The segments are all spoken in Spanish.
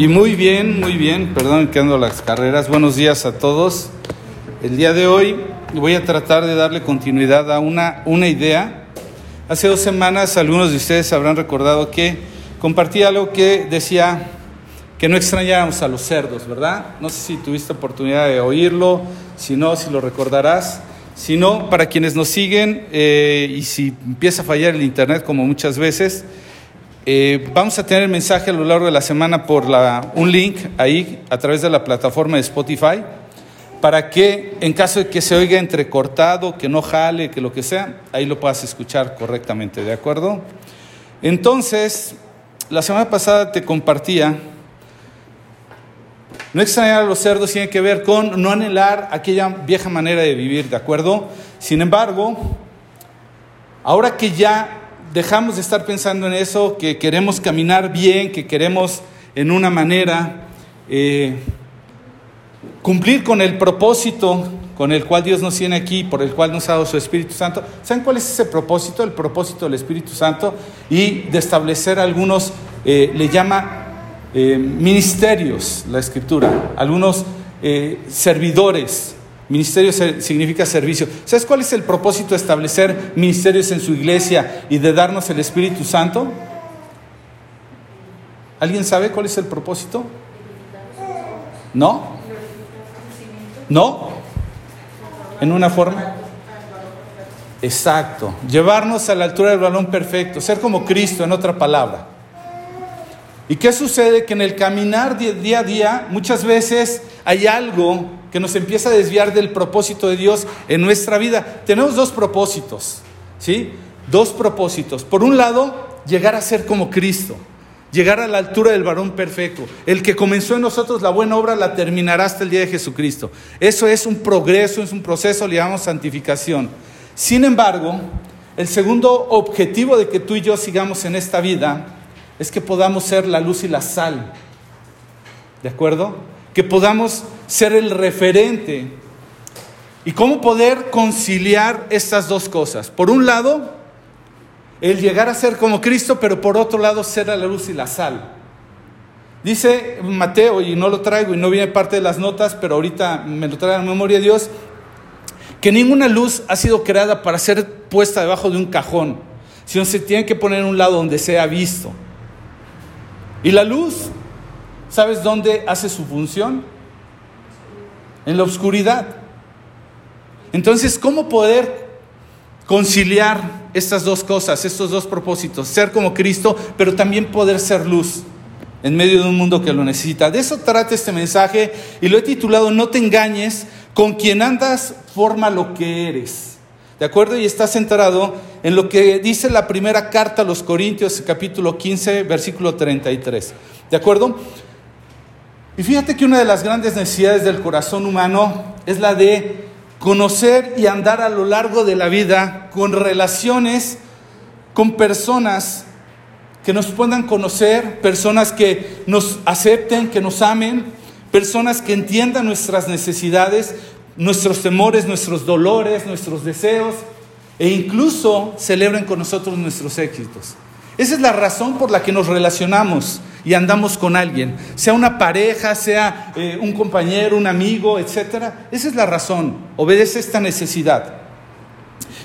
Y muy bien, muy bien, perdón que ando las carreras. Buenos días a todos. El día de hoy voy a tratar de darle continuidad a una, una idea. Hace dos semanas algunos de ustedes habrán recordado que compartí algo que decía que no extrañáramos a los cerdos, ¿verdad? No sé si tuviste oportunidad de oírlo, si no, si lo recordarás. Si no, para quienes nos siguen eh, y si empieza a fallar el internet como muchas veces, eh, vamos a tener el mensaje a lo largo de la semana por un link ahí a través de la plataforma de Spotify para que en caso de que se oiga entrecortado, que no jale, que lo que sea, ahí lo puedas escuchar correctamente, ¿de acuerdo? Entonces, la semana pasada te compartía, no extrañar a los cerdos tiene que ver con no anhelar aquella vieja manera de vivir, ¿de acuerdo? Sin embargo, ahora que ya dejamos de estar pensando en eso, que queremos caminar bien, que queremos en una manera eh, cumplir con el propósito con el cual Dios nos tiene aquí, por el cual nos ha dado su Espíritu Santo. ¿Saben cuál es ese propósito? El propósito del Espíritu Santo y de establecer algunos, eh, le llama eh, ministerios la Escritura, algunos servidores Ministerio significa servicio. ¿Sabes cuál es el propósito de establecer ministerios en su iglesia y de darnos el Espíritu Santo? ¿Alguien sabe cuál es el propósito? ¿No? ¿No? ¿En una forma? Exacto. Llevarnos a la altura del balón perfecto. Ser como Cristo, en otra palabra. ¿Y qué sucede? Que en el caminar día a día muchas veces hay algo que nos empieza a desviar del propósito de Dios en nuestra vida. Tenemos dos propósitos, ¿sí? Dos propósitos. Por un lado, llegar a ser como Cristo, llegar a la altura del varón perfecto. El que comenzó en nosotros la buena obra la terminará hasta el día de Jesucristo. Eso es un progreso, es un proceso, le llamamos santificación. Sin embargo, el segundo objetivo de que tú y yo sigamos en esta vida es que podamos ser la luz y la sal. ¿De acuerdo? Que podamos ser el referente. ¿Y cómo poder conciliar estas dos cosas? Por un lado, el llegar a ser como Cristo, pero por otro lado, ser la luz y la sal. Dice Mateo, y no lo traigo y no viene parte de las notas, pero ahorita me lo trae a la memoria Dios, que ninguna luz ha sido creada para ser puesta debajo de un cajón, sino se tiene que poner en un lado donde sea visto. Y la luz, ¿sabes dónde hace su función? en la oscuridad. Entonces, ¿cómo poder conciliar estas dos cosas, estos dos propósitos? Ser como Cristo, pero también poder ser luz en medio de un mundo que lo necesita. De eso trata este mensaje y lo he titulado No te engañes, con quien andas forma lo que eres. ¿De acuerdo? Y está centrado en lo que dice la primera carta a los Corintios, capítulo 15, versículo 33. ¿De acuerdo? Y fíjate que una de las grandes necesidades del corazón humano es la de conocer y andar a lo largo de la vida con relaciones con personas que nos puedan conocer, personas que nos acepten, que nos amen, personas que entiendan nuestras necesidades, nuestros temores, nuestros dolores, nuestros deseos e incluso celebren con nosotros nuestros éxitos. Esa es la razón por la que nos relacionamos y andamos con alguien, sea una pareja, sea eh, un compañero, un amigo, etc. Esa es la razón, obedece esta necesidad.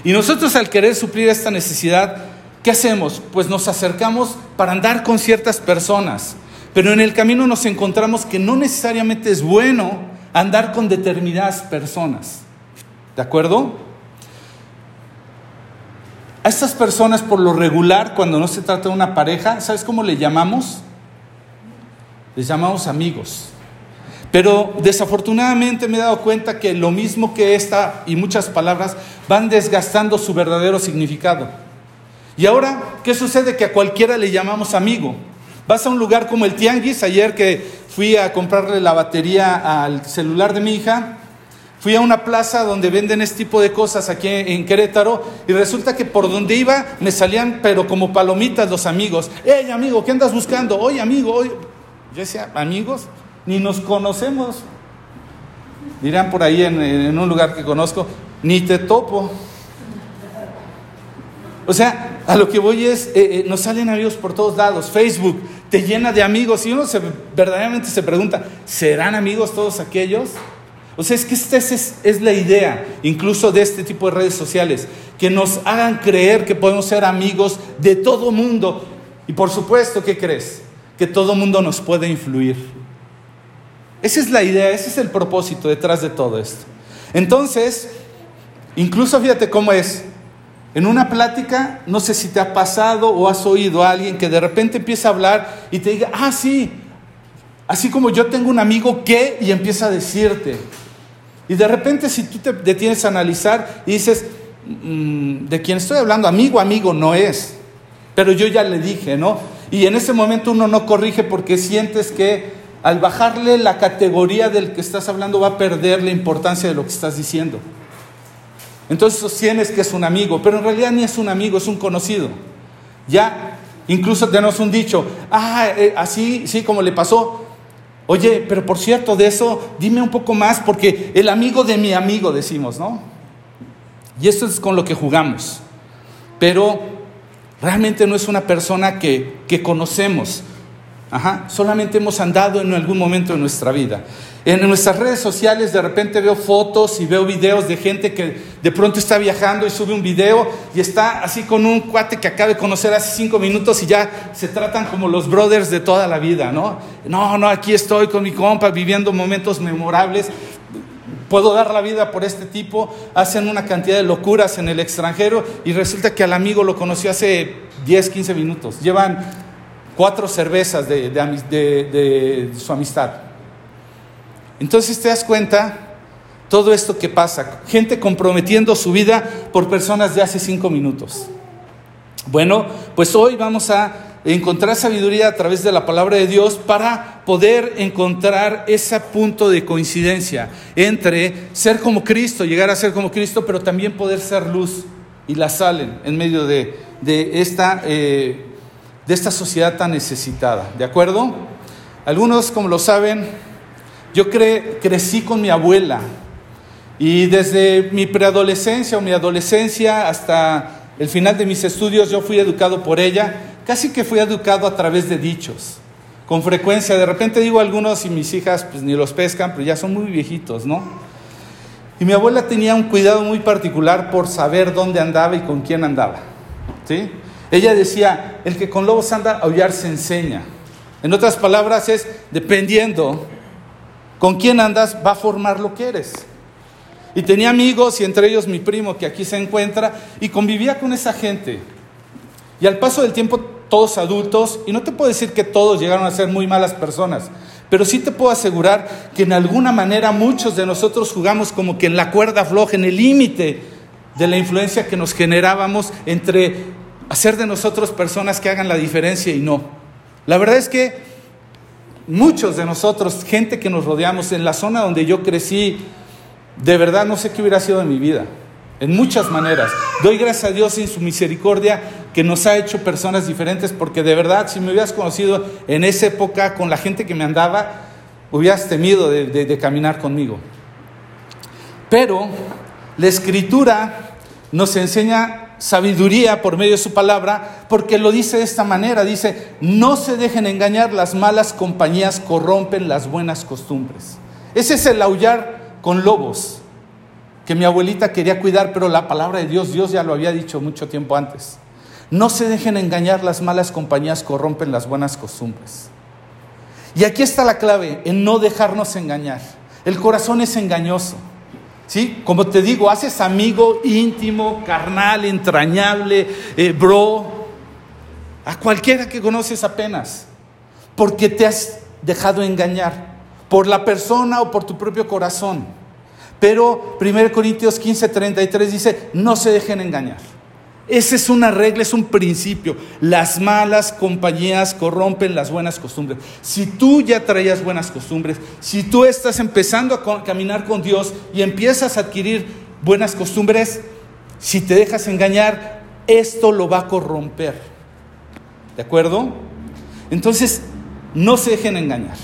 Y nosotros al querer suplir esta necesidad, ¿qué hacemos? Pues nos acercamos para andar con ciertas personas, pero en el camino nos encontramos que no necesariamente es bueno andar con determinadas personas. ¿De acuerdo? A estas personas por lo regular, cuando no se trata de una pareja, ¿sabes cómo le llamamos? Les llamamos amigos. Pero desafortunadamente me he dado cuenta que lo mismo que esta y muchas palabras van desgastando su verdadero significado. Y ahora, ¿qué sucede? Que a cualquiera le llamamos amigo. Vas a un lugar como el Tianguis, ayer que fui a comprarle la batería al celular de mi hija, fui a una plaza donde venden este tipo de cosas aquí en Querétaro y resulta que por donde iba me salían pero como palomitas los amigos. ¡Ey amigo, qué andas buscando! Oye amigo. Yo decía, amigos, ni nos conocemos. Dirán por ahí en, un lugar que conozco, ni te topo. O sea, a lo que voy es, eh, eh, nos salen amigos por todos lados. Facebook, te llena de amigos y uno se, verdaderamente se pregunta, ¿serán amigos todos aquellos? O sea, es que esta es, es, la idea, incluso de este tipo de redes sociales, que nos hagan creer que podemos ser amigos de todo mundo. Y por supuesto, ¿qué crees? Que todo mundo nos puede influir. Esa es la idea, ese es el propósito detrás de todo esto. Entonces, incluso fíjate cómo es. En una plática, no sé si te ha pasado o has oído a alguien que de repente empieza a hablar y te diga, ah, sí, así como yo tengo un amigo que, y empieza a decirte. Y de repente si tú te detienes a analizar y dices, mm, de quién estoy hablando, amigo, amigo no es, pero yo ya le dije, ¿no? Y en ese momento uno no corrige porque sientes que al bajarle la categoría del que estás hablando va a perder la importancia de lo que estás diciendo. Entonces sostienes que es un amigo, pero en realidad ni es un amigo, es un conocido. Ya, incluso tenemos un dicho, ah, eh, así, sí, como le pasó, Oye, pero por cierto, de eso dime un poco más, porque el amigo de mi amigo, decimos, ¿no? Y esto es con lo que jugamos. Pero realmente no es una persona que, que conocemos. Ajá, solamente hemos andado en algún momento de nuestra vida. En nuestras redes sociales de repente veo fotos y veo videos de gente que de pronto está viajando y sube un video y está así con un cuate que acaba de conocer hace cinco minutos y ya se tratan como los brothers de toda la vida, ¿no? No, no, aquí estoy con mi compa viviendo momentos memorables. Puedo dar la vida por este tipo. Hacen una cantidad de locuras en el extranjero y resulta que al amigo lo conoció hace 10, 15 minutos. Llevan cuatro cervezas de, de su amistad. Entonces te das cuenta todo esto que pasa, gente comprometiendo su vida por personas de hace cinco minutos. Bueno, pues hoy vamos a encontrar sabiduría a través de la palabra de Dios para poder encontrar ese punto de coincidencia entre ser como Cristo, llegar a ser como Cristo, pero también poder ser luz y la salen en medio de, esta, eh, de esta sociedad tan necesitada. ¿De acuerdo? Algunos, como lo saben, yo crecí con mi abuela y desde mi preadolescencia o mi adolescencia hasta el final de mis estudios yo fui educado por ella, casi que fui educado a través de dichos. Con frecuencia, de repente digo algunos y mis hijas pues ni los pescan, pero ya son muy viejitos, ¿no? Y mi abuela tenía un cuidado muy particular por saber dónde andaba y con quién andaba. ¿sí? Ella decía, el que con lobos anda, aullar se enseña. En otras palabras es, dependiendo con quién andas va a formar lo que eres. Y tenía amigos, y entre ellos mi primo que aquí se encuentra, y convivía con esa gente. Y al paso del tiempo, todos adultos, y no te puedo decir que todos llegaron a ser muy malas personas, pero sí te puedo asegurar que en alguna manera muchos de nosotros jugamos como que en la cuerda floja, en el límite de la influencia que nos generábamos entre hacer de nosotros personas que hagan la diferencia y no. La verdad es que muchos de nosotros, gente que nos rodeamos en la zona donde yo crecí, de verdad no sé qué hubiera sido de mi vida, en muchas maneras. Doy gracias a Dios en su misericordia que nos ha hecho personas diferentes, porque de verdad, si me hubieras conocido en esa época con la gente que me andaba, hubieras temido de, de caminar conmigo. Pero la escritura nos enseña sabiduría por medio de su palabra, porque lo dice de esta manera, dice, no se dejen engañar, las malas compañías corrompen las buenas costumbres. Ese es el aullar con lobos que mi abuelita quería cuidar, pero la palabra de Dios, Dios ya lo había dicho mucho tiempo antes. No se dejen engañar, las malas compañías corrompen las buenas costumbres. Y aquí está la clave, en no dejarnos engañar. El corazón es engañoso. ¿Sí? Como te digo, haces amigo íntimo, carnal, entrañable, eh, bro, a cualquiera que conoces apenas, porque te has dejado engañar por la persona o por tu propio corazón. Pero 1 Corintios 15, 33 dice, no se dejen engañar. Esa es una regla, es un principio. Las malas compañías corrompen las buenas costumbres. Si tú ya traías buenas costumbres, si tú estás empezando a caminar con Dios y empiezas a adquirir buenas costumbres, si te dejas engañar, esto lo va a corromper. ¿De acuerdo? Entonces, no se dejen engañar.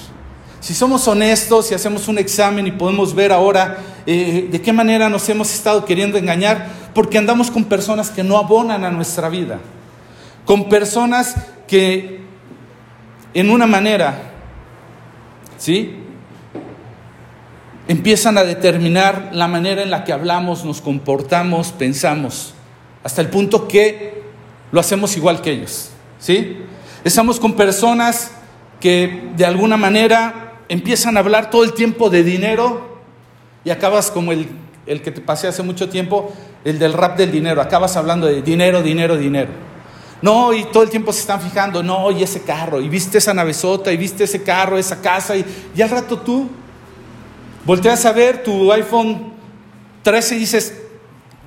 Si somos honestos y hacemos un examen y podemos ver ahora eh, de qué manera nos hemos estado queriendo engañar, porque andamos con personas que no abonan a nuestra vida, con personas que en una manera, ¿sí? Empiezan a determinar la manera en la que hablamos, nos comportamos, pensamos, hasta el punto que lo hacemos igual que ellos, ¿sí? Estamos con personas que de alguna manera empiezan a hablar todo el tiempo de dinero y acabas como el, el que te pasé hace mucho tiempo, el del rap del dinero, acabas hablando de dinero, dinero, dinero. No, y todo el tiempo se están fijando, no, y ese carro, y viste esa navezota, y viste ese carro, esa casa, y, y al rato tú volteas a ver tu iPhone 13 y dices,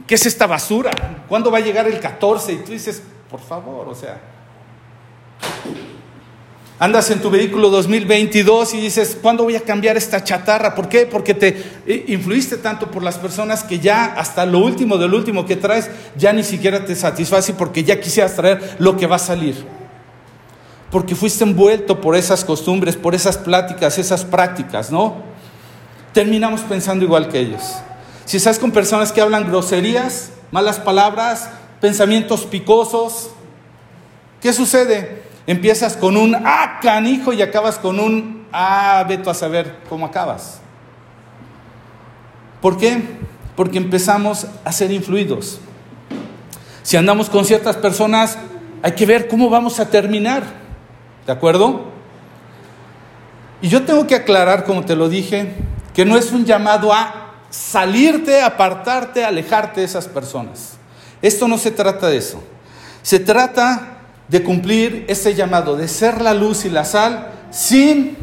¿qué es esta basura? ¿Cuándo va a llegar el 14? Y tú dices, por favor, o sea, Andas en tu vehículo 2022 y dices, ¿cuándo voy a cambiar esta chatarra? ¿Por qué? Porque te eh, influiste tanto por las personas que ya hasta lo último del último que traes ya ni siquiera te satisface porque ya quisieras traer lo que va a salir. Porque fuiste envuelto por esas costumbres, por esas pláticas, esas prácticas, ¿no? Terminamos pensando igual que ellos. Si estás con personas que hablan groserías, malas palabras, pensamientos picosos, ¿qué sucede? Empiezas con un ah, canijo y acabas con un ah, veto a saber cómo acabas. ¿Por qué? Porque empezamos a ser influidos. Si andamos con ciertas personas, hay que ver cómo vamos a terminar. ¿De acuerdo? Y yo tengo que aclarar, como te lo dije, que no es un llamado a salirte, apartarte, alejarte de esas personas. Esto no se trata de eso. Se trata de cumplir ese llamado, de ser la luz y la sal, sin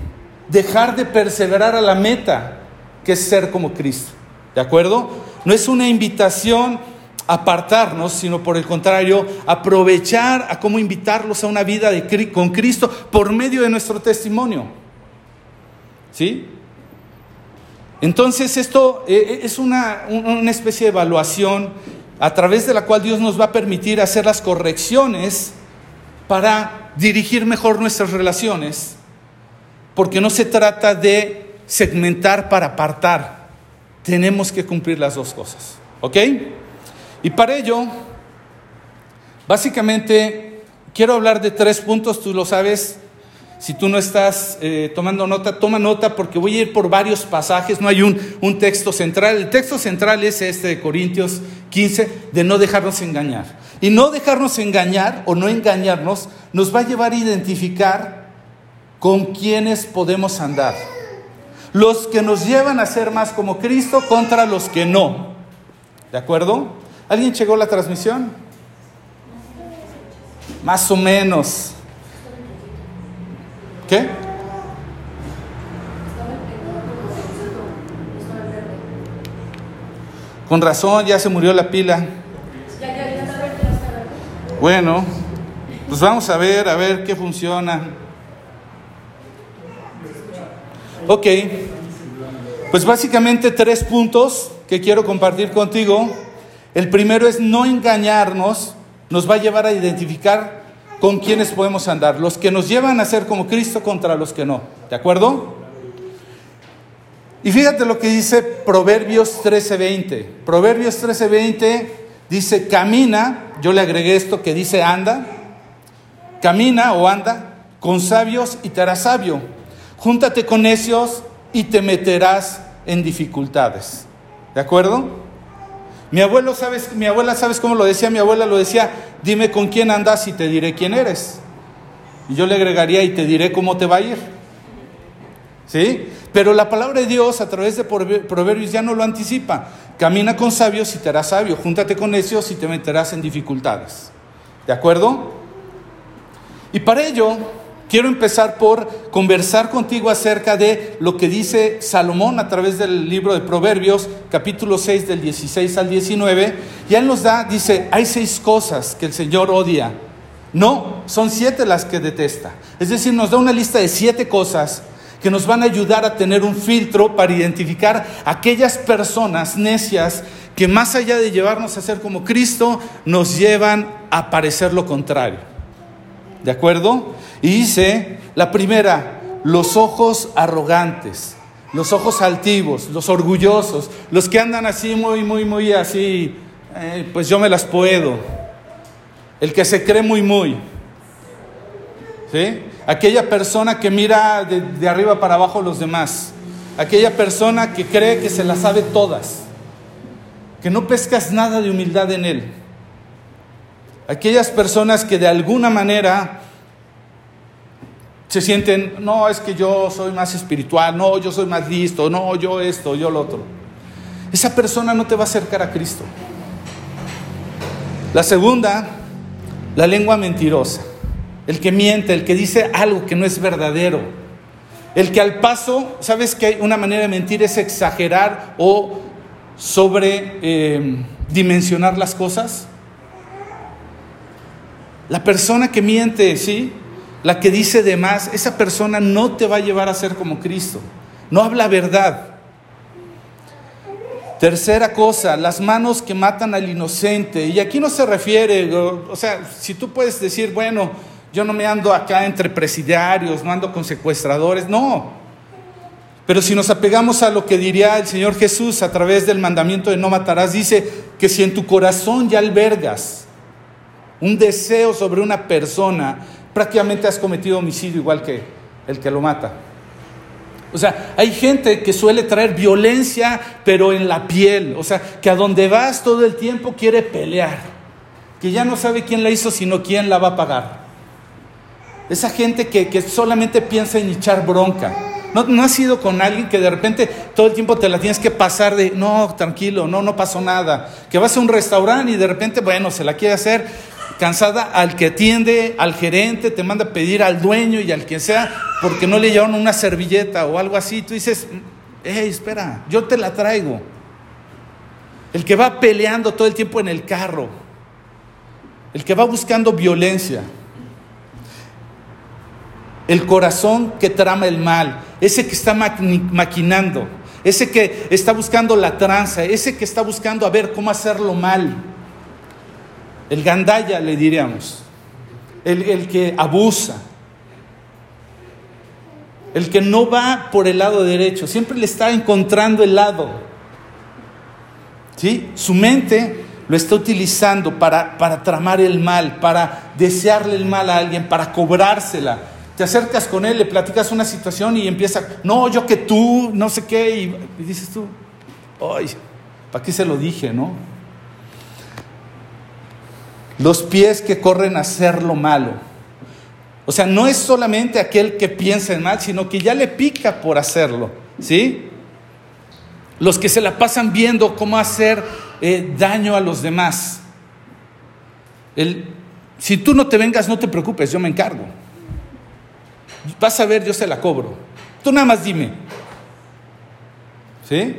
dejar de perseverar a la meta, que es ser como Cristo. ¿De acuerdo? No es una invitación a apartarnos, sino por el contrario, aprovechar a cómo invitarlos a una vida con Cristo por medio de nuestro testimonio. ¿Sí? Entonces esto eh, eh, es una, una especie de evaluación a través de la cual Dios nos va a permitir hacer las correcciones para dirigir mejor nuestras relaciones, porque no se trata de segmentar para apartar, tenemos que cumplir las dos cosas, ¿ok? Y para ello, básicamente, quiero hablar de tres puntos, tú lo sabes, si tú no estás eh, tomando nota, toma nota porque voy a ir por varios pasajes, no hay un, un, texto central. El texto central es este de Corintios 15, de no dejarnos engañar. Y no dejarnos engañar o no engañarnos nos va a llevar a identificar con quienes podemos andar. Los que nos llevan a ser más como Cristo contra los que no. ¿De acuerdo? ¿Alguien llegó a la transmisión? Más o menos. ¿Qué? Con razón, ya se murió la pila. Bueno, pues vamos a ver, a ver qué funciona. Ok, pues básicamente tres puntos que quiero compartir contigo. El primero es no engañarnos, nos va a llevar a identificar con quienes podemos andar, los que nos llevan a ser como Cristo contra los que no, ¿de acuerdo? Y fíjate lo que dice Proverbios 13:20. Proverbios 13:20 dice, camina, yo le agregué esto que dice anda, camina o anda con sabios y te harás sabio. Júntate con necios y te meterás en dificultades. ¿De acuerdo? Mi abuelo, ¿sabes? Mi abuela, ¿sabes cómo lo decía? Mi abuela lo decía, dime con quién andas y te diré quién eres. Y yo le agregaría y te diré cómo te va a ir. ¿Sí? Pero la palabra de Dios a través de Proverbios ya no lo anticipa. Camina con sabios y te harás sabio. Júntate con necios y te meterás en dificultades. ¿De acuerdo? Y para ello quiero empezar por conversar contigo acerca de lo que dice Salomón a través del libro de Proverbios, capítulo 6 del 16 al 19. Y él nos da, dice, hay seis cosas que el Señor odia. No, son siete las que detesta. Es decir, nos da una lista de siete cosas que nos van a ayudar a tener un filtro para identificar aquellas personas necias que más allá de llevarnos a ser como Cristo, nos llevan a parecer lo contrario. ¿De acuerdo? Y dice, la primera, los ojos arrogantes, los ojos altivos, los orgullosos, los que andan así muy, muy, muy así, eh, pues yo me las puedo. El que se cree muy, muy. ¿Sí? Aquella persona que mira de, arriba para abajo a los demás, aquella persona que cree que se las sabe todas, que no pescas nada de humildad en él, aquellas personas que de alguna manera se sienten, no, es que yo soy más espiritual, no, yo soy más listo, no, yo esto, yo lo otro. Esa persona no te va a acercar a Cristo. La segunda, la lengua mentirosa. El que miente, el que dice algo que no es verdadero. El que al paso, ¿sabes que una manera de mentir es exagerar o sobre eh, dimensionar las cosas? La persona que miente, ¿sí? la que dice de más, esa persona no te va a llevar a ser como Cristo. No habla verdad. Tercera cosa, las manos que matan al inocente. Y aquí no se refiere, o sea, si tú puedes decir, bueno, yo no me ando acá entre presidiarios, no ando con secuestradores, no. Pero si nos apegamos a lo que diría el Señor Jesús a través del mandamiento de no matarás, dice que si en tu corazón ya albergas un deseo sobre una persona, prácticamente has cometido homicidio igual que el que lo mata. O sea, hay gente que suele traer violencia, pero en la piel. O sea, que a donde vas todo el tiempo quiere pelear. Que ya no sabe quién la hizo, sino quién la va a pagar. Esa gente que, solamente piensa en echar bronca. No, no has ido con alguien que de repente todo el tiempo te la tienes que pasar de, no, tranquilo, no, no pasó nada. Que vas a un restaurante y de repente, bueno, se la quiere hacer cansada al que atiende, al gerente, te manda a pedir al dueño y al quien sea, porque no le llevaron una servilleta o algo así. Tú dices, hey, espera, yo te la traigo. El que va peleando todo el tiempo en el carro, el que va buscando violencia, el corazón que trama el mal, ese que está maquinando, ese que está buscando la tranza, ese que está buscando a ver cómo hacerlo mal el gandaya le diríamos, el, el que abusa, el que no va por el lado derecho, siempre le está encontrando el lado. ¿Sí? Su mente lo está utilizando para, para tramar el mal, para desearle el mal a alguien, para cobrársela. Te acercas con él, le platicas una situación y empieza, no, yo que tú, no sé qué, y, dices tú, ay, ¿para qué se lo dije, no? los pies que corren a hacer lo malo. O sea, no es solamente aquel que piensa en mal, sino que ya le pica por hacerlo, ¿sí? Los que se la pasan viendo cómo hacer eh, daño a los demás. si tú no te vengas, no te preocupes, yo me encargo. Vas a ver, yo se la cobro. Tú nada más dime. ¿Sí?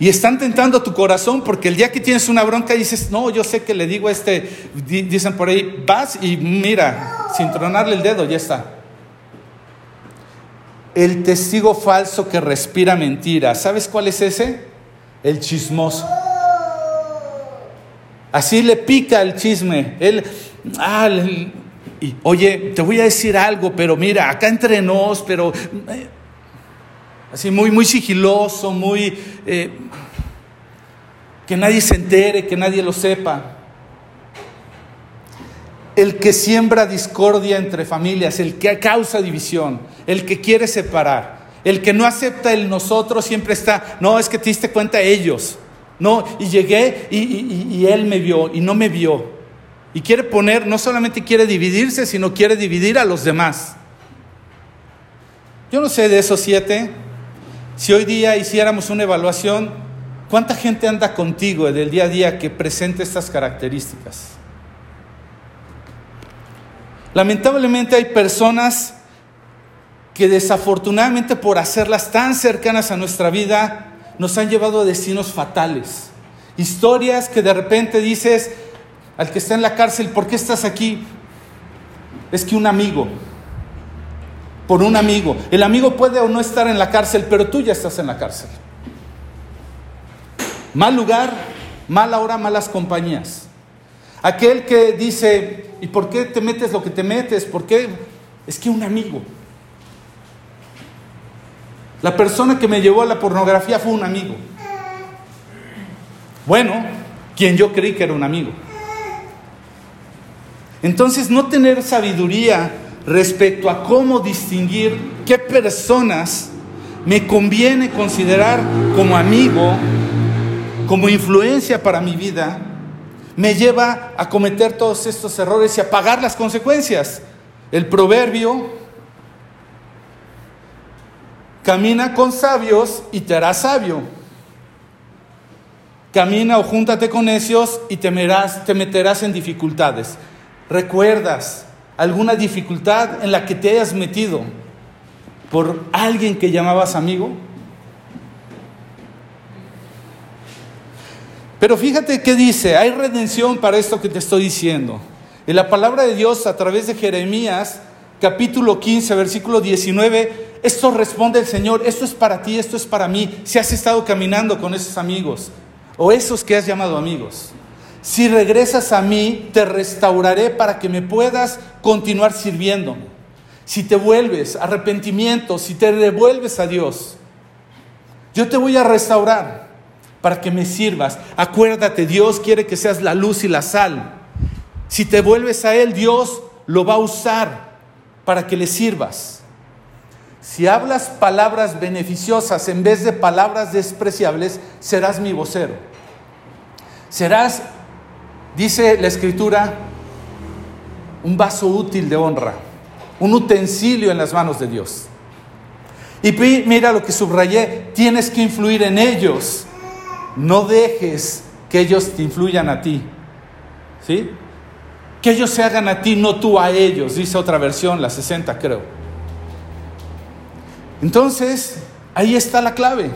Y están tentando tu corazón porque el día que tienes una bronca dices, no, yo sé que le digo a este, dicen por ahí, vas y mira, sin tronarle el dedo, ya está. El testigo falso que respira mentira, ¿sabes cuál es ese? El chismoso. Así le pica el chisme. Él, ah, y, oye, te voy a decir algo, pero mira, acá entre nos, pero eh, así muy, muy sigiloso, muy... Eh, que nadie se entere, que nadie lo sepa. El que siembra discordia entre familias, el que causa división, el que quiere separar, el que no acepta el nosotros siempre está, no, es que te diste cuenta ellos, no, y llegué y, y él me vio y no me vio. Y quiere poner, no solamente quiere dividirse, sino quiere dividir a los demás. Yo no sé de esos siete, si hoy día hiciéramos una evaluación, ¿cuánta gente anda contigo del día a día que presenta estas características? Lamentablemente hay personas que desafortunadamente por hacerlas tan cercanas a nuestra vida nos han llevado a destinos fatales. Historias que de repente dices al que está en la cárcel, ¿por qué estás aquí? Es que un amigo, por un amigo. El amigo puede o no estar en la cárcel, pero tú ya estás en la cárcel. Mal lugar, mala hora, malas compañías. Aquel que dice, ¿y por qué te metes lo que te metes? ¿Por qué? Es que un amigo. La persona que me llevó a la pornografía fue un amigo. Bueno, quien yo creí que era un amigo. Entonces, no tener sabiduría respecto a cómo distinguir qué personas me conviene considerar como amigo, como influencia para mi vida, me lleva a cometer todos estos errores y a pagar las consecuencias. El proverbio camina con sabios y te harás sabio. Camina o júntate con necios y te meterás en dificultades. ¿Recuerdas alguna dificultad en la que te hayas metido por alguien que llamabas amigo? Pero fíjate qué dice, hay redención para esto que te estoy diciendo. En la palabra de Dios a través de Jeremías, capítulo 15, versículo 19, esto responde el Señor, esto es para ti, esto es para mí, si has estado caminando con esos amigos o esos que has llamado amigos. Si regresas a mí, te restauraré para que me puedas continuar sirviéndome. Si te vuelves, arrepentimiento, si te devuelves a Dios, yo te voy a restaurar para que me sirvas. Acuérdate, Dios quiere que seas la luz y la sal. Si te vuelves a Él, Dios lo va a usar para que le sirvas. Si hablas palabras beneficiosas en vez de palabras despreciables, serás mi vocero. Serás, dice la escritura, un vaso útil de honra, un utensilio en las manos de Dios. Y mira lo que subrayé, tienes que influir en ellos no dejes que ellos te influyan a ti. ¿Sí? Que ellos se hagan a ti, no tú a ellos, dice otra versión, la 60 creo. Entonces, ahí está la clave.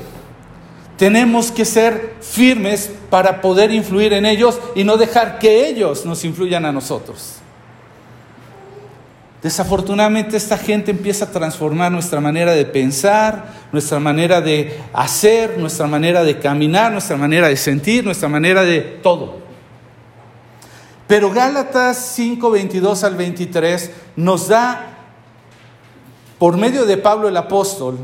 Tenemos que ser firmes para poder influir en ellos y no dejar que ellos nos influyan a nosotros. Desafortunadamente esta gente empieza a transformar nuestra manera de pensar, nuestra manera de hacer, nuestra manera de caminar, nuestra manera de sentir, nuestra manera de todo. Pero Gálatas 5, 22 al 23 nos da, por medio de Pablo el apóstol,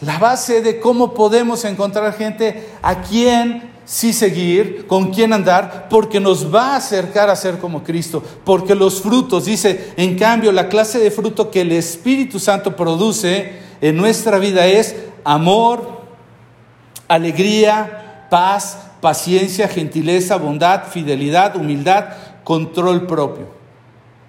la base de cómo podemos encontrar gente a quien sí seguir, con quién andar, porque nos va a acercar a ser como Cristo, porque los frutos, dice, en cambio, la clase de fruto que el Espíritu Santo produce en nuestra vida es amor, alegría, paz, paciencia, gentileza, bondad, fidelidad, humildad, control propio.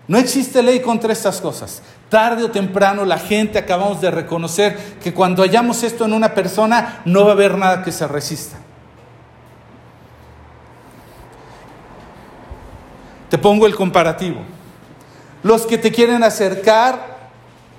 No existe ley contra estas cosas. Tarde o temprano la gente acabamos de reconocer que cuando hallamos esto en una persona no va a haber nada que se resista. Te pongo el comparativo. Los que te quieren acercar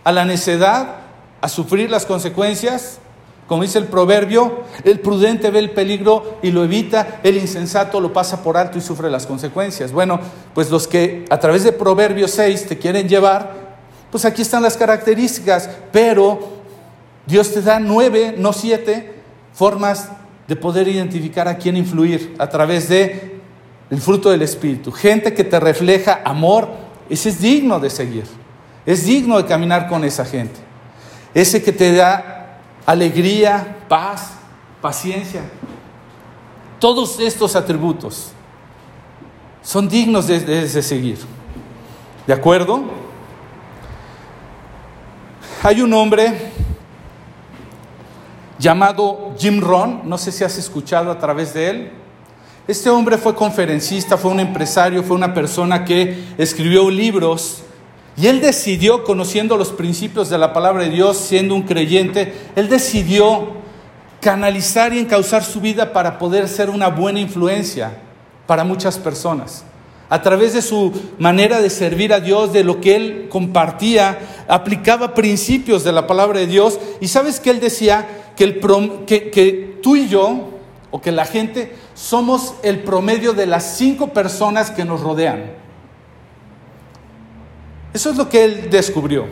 a la necedad, a sufrir las consecuencias, como dice el proverbio, el prudente ve el peligro y lo evita, el insensato lo pasa por alto y sufre las consecuencias. Bueno, pues los que a través de Proverbio 6 te quieren llevar, pues aquí están las características, pero Dios te da nueve, no siete, formas de poder identificar a quién influir a través de el fruto del Espíritu. Gente que te refleja amor, ese es digno de seguir. Es digno de caminar con esa gente. Ese que te da alegría, paz, paciencia. Todos estos atributos son dignos de, de seguir. ¿De acuerdo? Hay un hombre llamado Jim Ron, no sé si has escuchado a través de él. Este hombre fue conferencista, fue un empresario, fue una persona que escribió libros y él decidió, conociendo los principios de la palabra de Dios, siendo un creyente, él decidió canalizar y encauzar su vida para poder ser una buena influencia para muchas personas. A través de su manera de servir a Dios, de lo que él compartía, aplicaba principios de la palabra de Dios. Y sabes que él decía que, que tú y yo, o que la gente somos el promedio de las cinco personas que nos rodean. Eso es lo que él descubrió.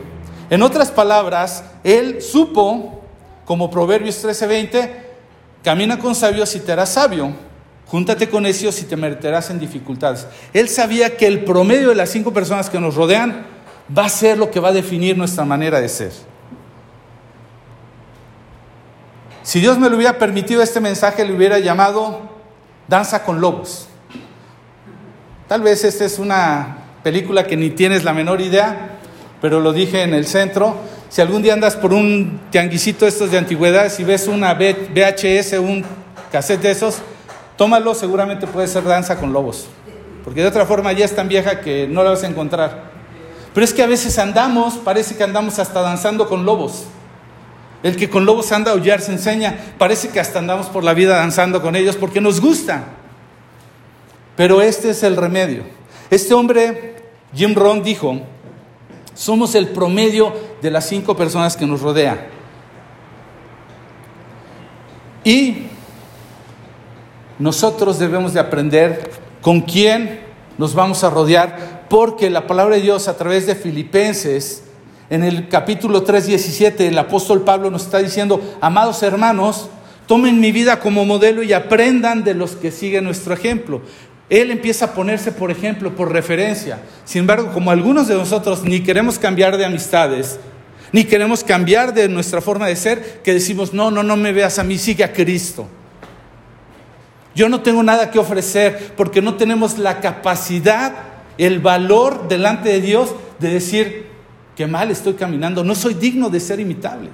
En otras palabras, él supo, como Proverbios 13:20, camina con sabios y te harás sabio, júntate con necios y te meterás en dificultades. Él sabía que el promedio de las cinco personas que nos rodean va a ser lo que va a definir nuestra manera de ser. Si Dios me lo hubiera permitido este mensaje, le hubiera llamado Danza con Lobos. Tal vez esta es una película que ni tienes la menor idea, pero lo dije en el centro. Si algún día andas por un tianguisito estos de antigüedades y ves una VHS, un cassette de esos, tómalo, seguramente puede ser danza con lobos. Porque de otra forma ya es tan vieja que no la vas a encontrar. Pero es que a veces andamos, parece que andamos hasta danzando con lobos. El que con lobos anda a aullar se enseña. Parece que hasta andamos por la vida danzando con ellos porque nos gusta. Pero este es el remedio. Este hombre, Jim Rohn, dijo, somos el promedio de las cinco personas que nos rodean. Y nosotros debemos de aprender con quién nos vamos a rodear, porque la palabra de Dios a través de Filipenses, en el capítulo 3, 17, el apóstol Pablo nos está diciendo, amados hermanos, tomen mi vida como modelo y aprendan de los que siguen nuestro ejemplo. Él empieza a ponerse por ejemplo, por referencia. Sin embargo, como algunos de nosotros ni queremos cambiar de amistades, ni queremos cambiar de nuestra forma de ser, que decimos, no, no, no me veas a mí, sigue a Cristo. Yo no tengo nada que ofrecer porque no tenemos la capacidad, el valor delante de Dios de decir, qué mal estoy caminando, no soy digno de ser imitable.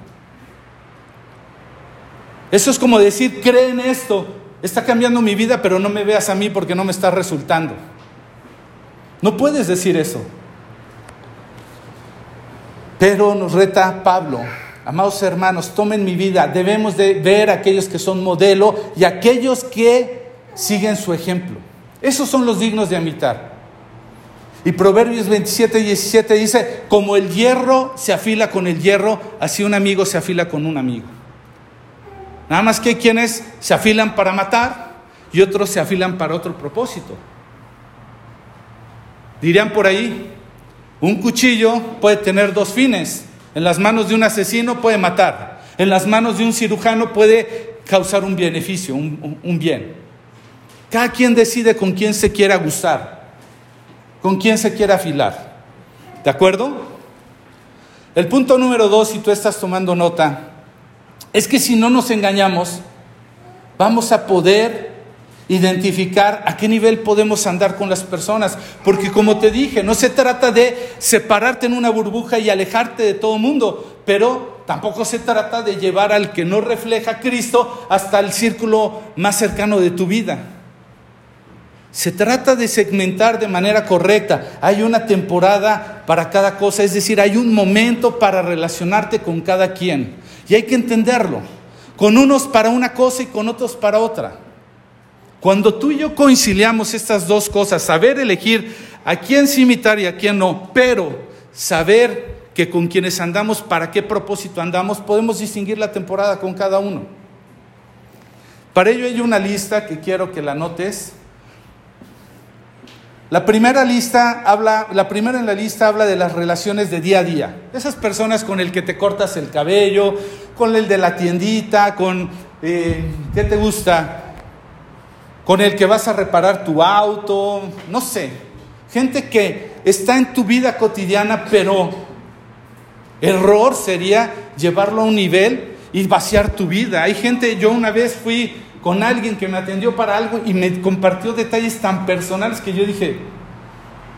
Eso es como decir, cree en esto, está cambiando mi vida, pero no me veas a mí porque no me está resultando. No puedes decir eso. Pero nos reta Pablo, amados hermanos, tomen mi vida, debemos de ver a aquellos que son modelo y aquellos que siguen su ejemplo. Esos son los dignos de imitar. Y Proverbios 27, 17 dice, como el hierro se afila con el hierro, así un amigo se afila con un amigo. Nada más que hay quienes se afilan para matar y otros se afilan para otro propósito. Dirían por ahí, un cuchillo puede tener dos fines. En las manos de un asesino puede matar. En las manos de un cirujano puede causar un beneficio, un, bien. Cada quien decide con quién se quiera gustar, con quién se quiera afilar. ¿De acuerdo? El punto número dos, si tú estás tomando nota, es que si no nos engañamos, vamos a poder identificar a qué nivel podemos andar con las personas. Porque como te dije, no se trata de separarte en una burbuja y alejarte de todo mundo, pero tampoco se trata de llevar al que no refleja a Cristo hasta el círculo más cercano de tu vida. Se trata de segmentar de manera correcta. Hay una temporada para cada cosa, es decir, hay un momento para relacionarte con cada quien. Y hay que entenderlo. Con unos para una cosa y con otros para otra. Cuando tú y yo conciliamos estas dos cosas, saber elegir a quién sí imitar y a quién no, pero saber que con quienes andamos, para qué propósito andamos, podemos distinguir la temporada con cada uno. Para ello hay una lista que quiero que la notes. La primera lista habla, la primera en la lista habla de las relaciones de día a día. Esas personas con el que te cortas el cabello, con el de la tiendita, con eh, ¿qué te gusta? con el que vas a reparar tu auto, no sé. Gente que está en tu vida cotidiana, pero error sería llevarlo a un nivel y vaciar tu vida. Hay gente, yo una vez fui con alguien que me atendió para algo y me compartió detalles tan personales que yo dije,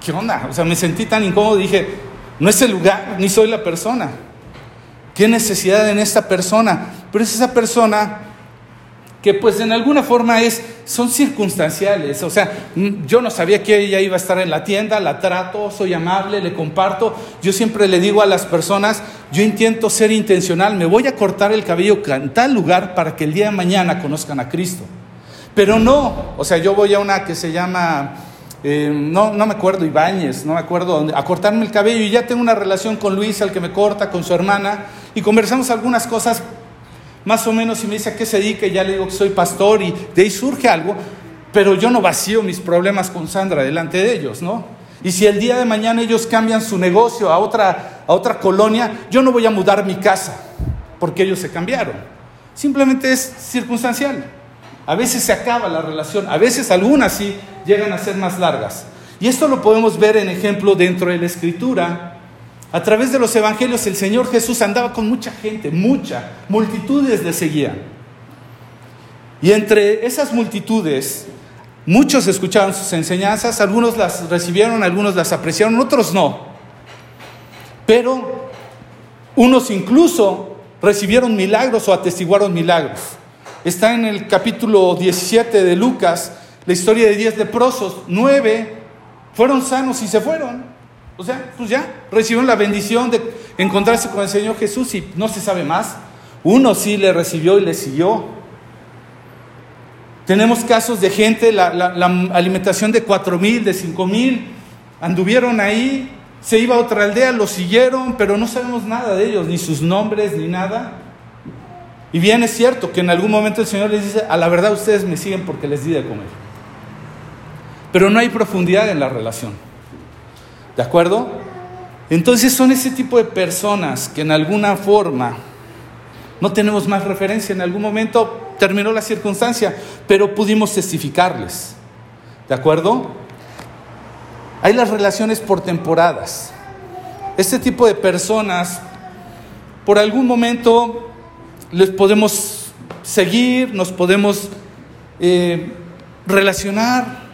¿qué onda? O sea, me sentí tan incómodo, dije, no es el lugar, ni soy la persona. ¿Qué necesidad en esta persona? Pero es esa persona que pues en alguna forma es, son circunstanciales. O sea, yo no sabía que ella iba a estar en la tienda, la trato, soy amable, le comparto. Yo siempre le digo a las personas, yo intento ser intencional, me voy a cortar el cabello en tal lugar para que el día de mañana conozcan a Cristo. Pero no, o sea, yo voy a una que se llama, eh, no, no me acuerdo, Ibáñez, no me acuerdo, a cortarme el cabello y ya tengo una relación con Luis, al que me corta, con su hermana, y conversamos algunas cosas más o menos, si me dice a qué se dedica, ya le digo que soy pastor y de ahí surge algo, pero yo no vacío mis problemas con Sandra delante de ellos, ¿no? Y si el día de mañana ellos cambian su negocio a otra, a otra colonia, yo no voy a mudar mi casa porque ellos se cambiaron. Simplemente es circunstancial. A veces se acaba la relación, a veces algunas sí llegan a ser más largas. Y esto lo podemos ver en ejemplo dentro de la escritura a través de los evangelios el Señor Jesús andaba con mucha gente, mucha, multitudes le seguían. Y entre esas multitudes, muchos escucharon sus enseñanzas, algunos las recibieron, algunos las apreciaron, otros no. Pero unos incluso recibieron milagros o atestiguaron milagros. Está en el capítulo 17 de Lucas la historia de diez leprosos. Nueve fueron sanos y se fueron. O sea, pues ya recibieron la bendición de encontrarse con el Señor Jesús y no se sabe más. Uno sí le recibió y le siguió. Tenemos casos de gente, la, alimentación de cuatro mil, de cinco mil, anduvieron ahí, se iba a otra aldea, lo siguieron, pero no sabemos nada de ellos, ni sus nombres, ni nada. Y bien es cierto que en algún momento el Señor les dice, a la verdad ustedes me siguen porque les di de comer. Pero no hay profundidad en la relación. ¿De acuerdo? Entonces son ese tipo de personas que en alguna forma no tenemos más referencia. En algún momento terminó la circunstancia, pero pudimos testificarles. ¿De acuerdo? Hay las relaciones por temporadas. Este tipo de personas, por algún momento les podemos seguir, nos podemos eh, relacionar,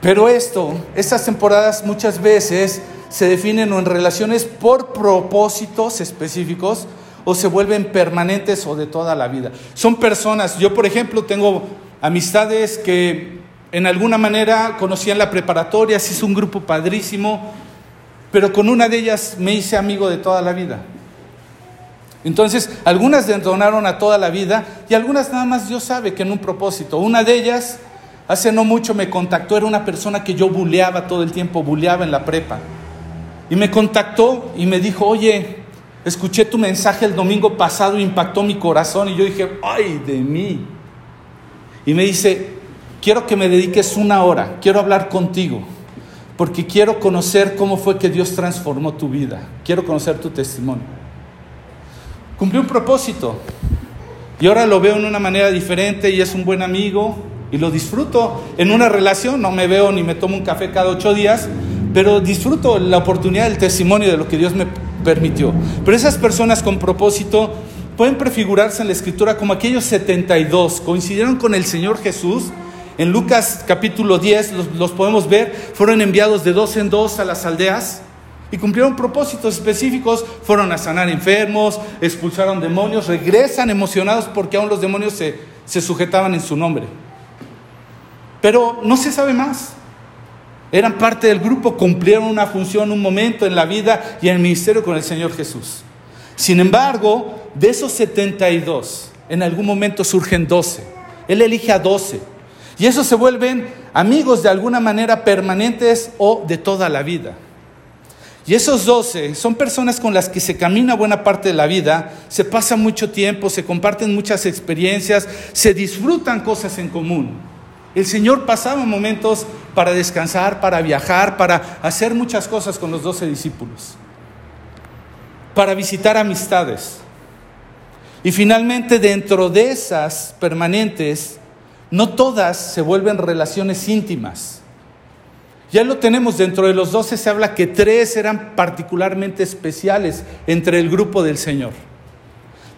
pero esto, estas temporadas muchas veces se definen o en relaciones por propósitos específicos o se vuelven permanentes o de toda la vida. Son personas, yo por ejemplo tengo amistades que en alguna manera conocían la preparatoria, se hizo un grupo padrísimo, pero con una de ellas me hice amigo de toda la vida. Entonces, algunas detonaron a toda la vida y algunas nada más Dios sabe que en un propósito. Una de ellas Hace no mucho me contactó, era una persona que yo buleaba todo el tiempo, buleaba en la prepa. Y me contactó y me dijo, oye, escuché tu mensaje el domingo pasado, impactó mi corazón. Y yo dije, ay, de mí. Y me dice, quiero que me dediques una hora, quiero hablar contigo, porque quiero conocer cómo fue que Dios transformó tu vida, quiero conocer tu testimonio. Cumplió un propósito y ahora lo veo en una manera diferente y es un buen amigo, y lo disfruto. En una relación no me veo ni me tomo un café cada ocho días, pero disfruto la oportunidad del testimonio de lo que Dios me permitió. Pero esas personas con propósito pueden prefigurarse en la escritura como aquellos 72, coincidieron con el Señor Jesús. En Lucas capítulo 10 los, los podemos ver, fueron enviados de dos en dos a las aldeas y cumplieron propósitos específicos, fueron a sanar enfermos, expulsaron demonios, regresan emocionados porque aún los demonios se, se sujetaban en su nombre. Pero no se sabe más. Eran parte del grupo, cumplieron una función, un momento en la vida y en el ministerio con el Señor Jesús. Sin embargo, de esos 72, en algún momento surgen 12. Él elige a 12. Y esos se vuelven amigos de alguna manera permanentes o de toda la vida. Y esos 12 son personas con las que se camina buena parte de la vida, se pasa mucho tiempo, se comparten muchas experiencias, se disfrutan cosas en común. El Señor pasaba momentos para descansar, para viajar, para hacer muchas cosas con los doce discípulos, para visitar amistades. Y finalmente dentro de esas permanentes, no todas se vuelven relaciones íntimas. Ya lo tenemos, dentro de los doce se habla que tres eran particularmente especiales entre el grupo del Señor.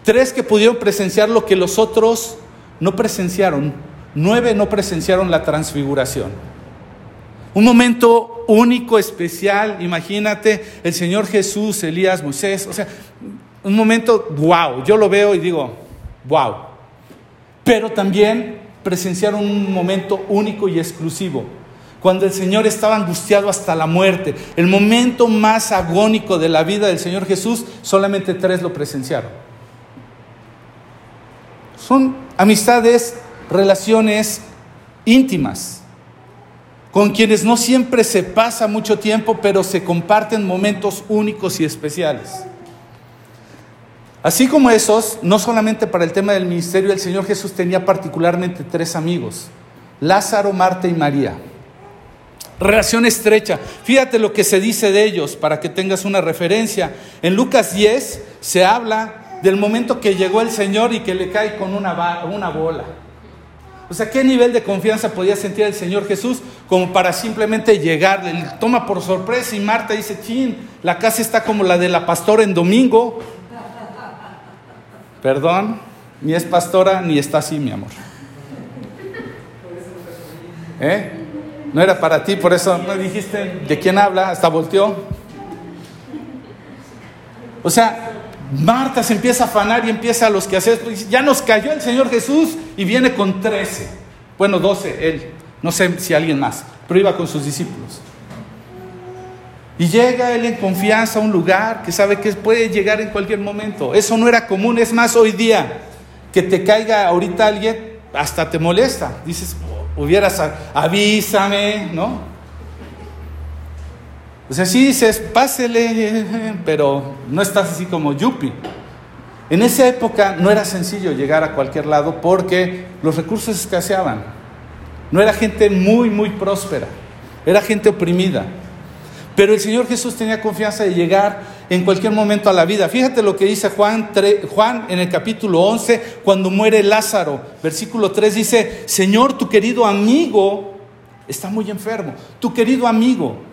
Tres que pudieron presenciar lo que los otros no presenciaron, nueve no presenciaron la transfiguración. Un momento único, especial, imagínate, el Señor Jesús, Elías, Moisés, o sea, un momento, wow, yo lo veo y digo, wow. Pero también presenciaron un momento único y exclusivo, cuando el Señor estaba angustiado hasta la muerte, el momento más agónico de la vida del Señor Jesús, solamente tres lo presenciaron. Son amistades relaciones íntimas, con quienes no siempre se pasa mucho tiempo, pero se comparten momentos únicos y especiales. Así como esos, no solamente para el tema del ministerio, el Señor Jesús tenía particularmente tres amigos, Lázaro, Marta y María. Relación estrecha. Fíjate lo que se dice de ellos para que tengas una referencia. En Lucas 10 se habla del momento que llegó el Señor y que le cae con una, una bola. O sea, ¿qué nivel de confianza podía sentir el Señor Jesús como para simplemente llegar? Le toma por sorpresa y Marta dice, chin, la casa está como la de la pastora en domingo. Perdón, ni es pastora ni está así, mi amor. ¿Eh? No era para ti, por eso no dijiste de quién habla, hasta volteó. O sea, Marta se empieza a afanar y empieza a los que hacer. Ya nos cayó el Señor Jesús y viene con trece. Bueno, doce, él. No sé si alguien más, pero iba con sus discípulos. Y llega él en confianza a un lugar que sabe que puede llegar en cualquier momento. Eso no era común, es más, hoy día que te caiga ahorita alguien, hasta te molesta. Dices, hubieras, avísame, ¿no? O sea, sí dices, pásele, pero no estás así como yupi. En esa época no era sencillo llegar a cualquier lado porque los recursos escaseaban. No era gente muy, muy próspera, era gente oprimida. Pero el Señor Jesús tenía confianza de llegar en cualquier momento a la vida. Fíjate lo que dice Juan, Juan en el capítulo 11, cuando muere Lázaro. Versículo 3 dice, Señor, tu querido amigo está muy enfermo. Tu querido amigo.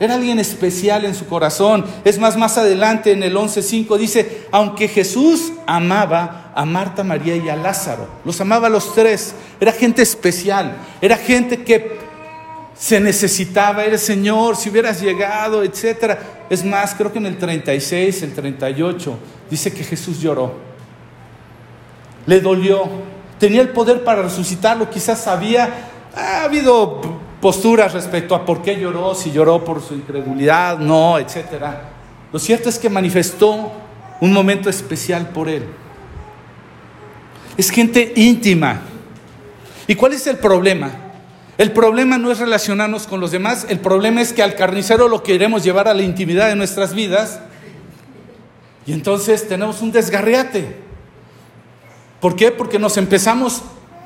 Era alguien especial en su corazón. Es más, más adelante en el 11.5 dice, aunque Jesús amaba a Marta, María y a Lázaro, los amaba a los tres, era gente especial, era gente que se necesitaba, era Señor, si hubieras llegado, etc. Es más, creo que en el 36, el 38, dice que Jesús lloró. Le dolió. Tenía el poder para resucitarlo, quizás sabía, ha habido posturas respecto a por qué lloró, si lloró por su incredulidad, no, etc. Lo cierto es que manifestó un momento especial por él. Es gente íntima. ¿Y cuál es el problema? El problema no es relacionarnos con los demás, el problema es que al carnicero lo queremos llevar a la intimidad de nuestras vidas y entonces tenemos un desgarriate. ¿Por qué? Porque nos empezamos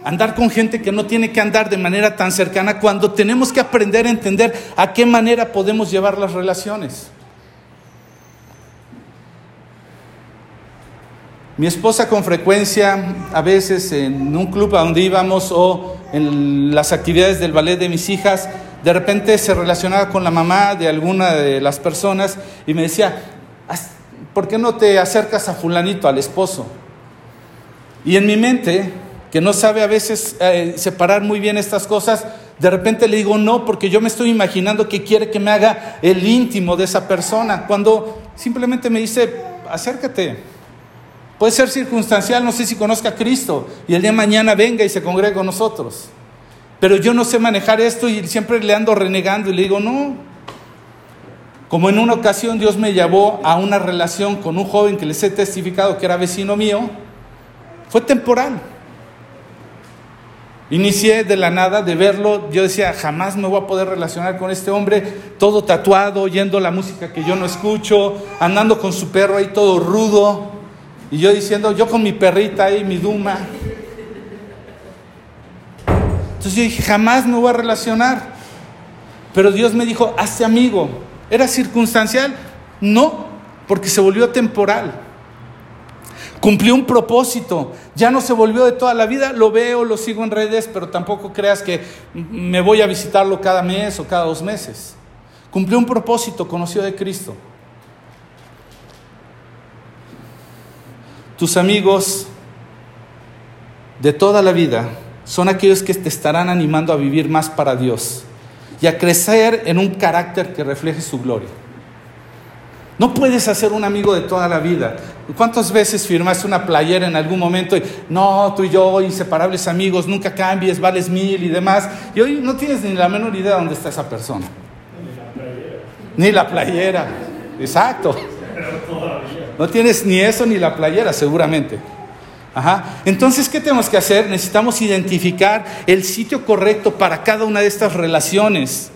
andar con gente que no tiene que andar de manera tan cercana cuando tenemos que aprender a entender a qué manera podemos llevar las relaciones. Mi esposa con frecuencia, a veces en un club a donde íbamos o en las actividades del ballet de mis hijas, de repente se relacionaba con la mamá de alguna de las personas y me decía, ¿por qué no te acercas a fulanito, al esposo? Y en mi mente que no sabe a veces eh, separar muy bien estas cosas, de repente le digo no, porque yo me estoy imaginando que quiere que me haga el íntimo de esa persona, cuando simplemente me dice, acércate. Puede ser circunstancial, no sé si conozca a Cristo y el día de mañana venga y se congregue con nosotros. Pero yo no sé manejar esto y siempre le ando renegando y le digo, no. Como en una ocasión Dios me llevó a una relación con un joven que les he testificado que era vecino mío, fue temporal. Inicié de la nada de verlo, yo decía, jamás me voy a poder relacionar con este hombre, todo tatuado, oyendo la música que yo no escucho, andando con su perro ahí todo rudo, y yo diciendo, yo con mi perrita ahí, mi Duma. Entonces yo dije, jamás me voy a relacionar. Pero Dios me dijo, hazte amigo. ¿Era circunstancial? No, porque se volvió temporal. Cumplió un propósito, ya no se volvió de toda la vida, lo veo, lo sigo en redes, pero tampoco creas que me voy a visitarlo cada mes o cada dos meses. Cumplió un propósito, conoció de Cristo. Tus amigos de toda la vida son aquellos que te estarán animando a vivir más para Dios y a crecer en un carácter que refleje su gloria. No puedes hacer un amigo de toda la vida. ¿Cuántas veces firmaste una playera en algún momento y no, tú y yo, inseparables amigos, nunca cambies, vales mil y demás? Y hoy no tienes ni la menor idea de dónde está esa persona. Ni la playera. Ni la playera. Exacto. No tienes ni eso ni la playera, seguramente. Ajá. Entonces, ¿qué tenemos que hacer? Necesitamos identificar el sitio correcto para cada una de estas relaciones.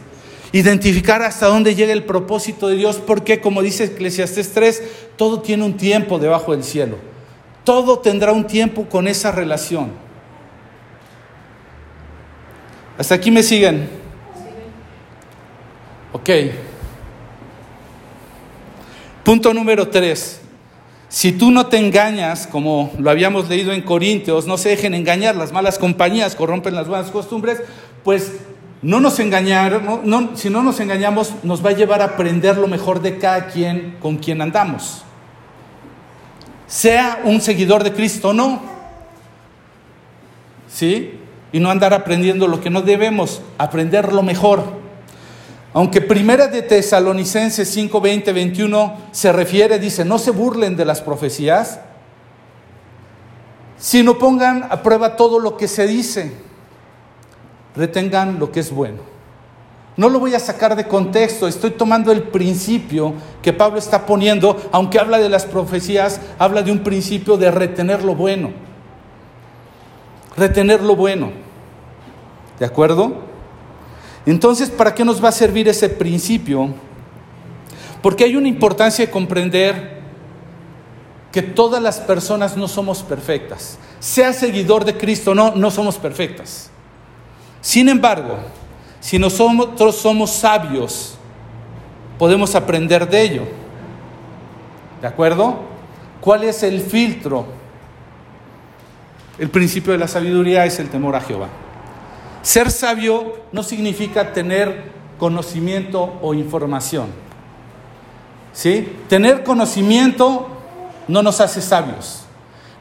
Identificar hasta dónde llega el propósito de Dios, porque como dice Eclesiastes 3, todo tiene un tiempo debajo del cielo. Todo tendrá un tiempo con esa relación. ¿Hasta aquí me siguen? Ok. Punto número 3. Si tú no te engañas, como lo habíamos leído en Corintios, no se dejen engañar, las malas compañías corrompen las buenas costumbres, pues no nos engañar, si no nos engañamos, nos va a llevar a aprender lo mejor de cada quien con quien andamos. Sea un seguidor de Cristo o no. ¿Sí? Y no andar aprendiendo lo que no debemos, aprender lo mejor. Aunque primera de Tesalonicenses 5, 20, 21 se refiere, dice, no se burlen de las profecías, sino pongan a prueba todo lo que se dice, retengan lo que es bueno. No lo voy a sacar de contexto, estoy tomando el principio que Pablo está poniendo, aunque habla de las profecías, habla de un principio de retener lo bueno. Retener lo bueno. ¿De acuerdo? Entonces, ¿para qué nos va a servir ese principio? Porque hay una importancia de comprender que todas las personas no somos perfectas. Sea seguidor de Cristo no, no somos perfectas. Sin embargo, si nosotros somos sabios, podemos aprender de ello. ¿De acuerdo? ¿Cuál es el filtro? El principio de la sabiduría es el temor a Jehová. Ser sabio no significa tener conocimiento o información. ¿Sí? Tener conocimiento no nos hace sabios.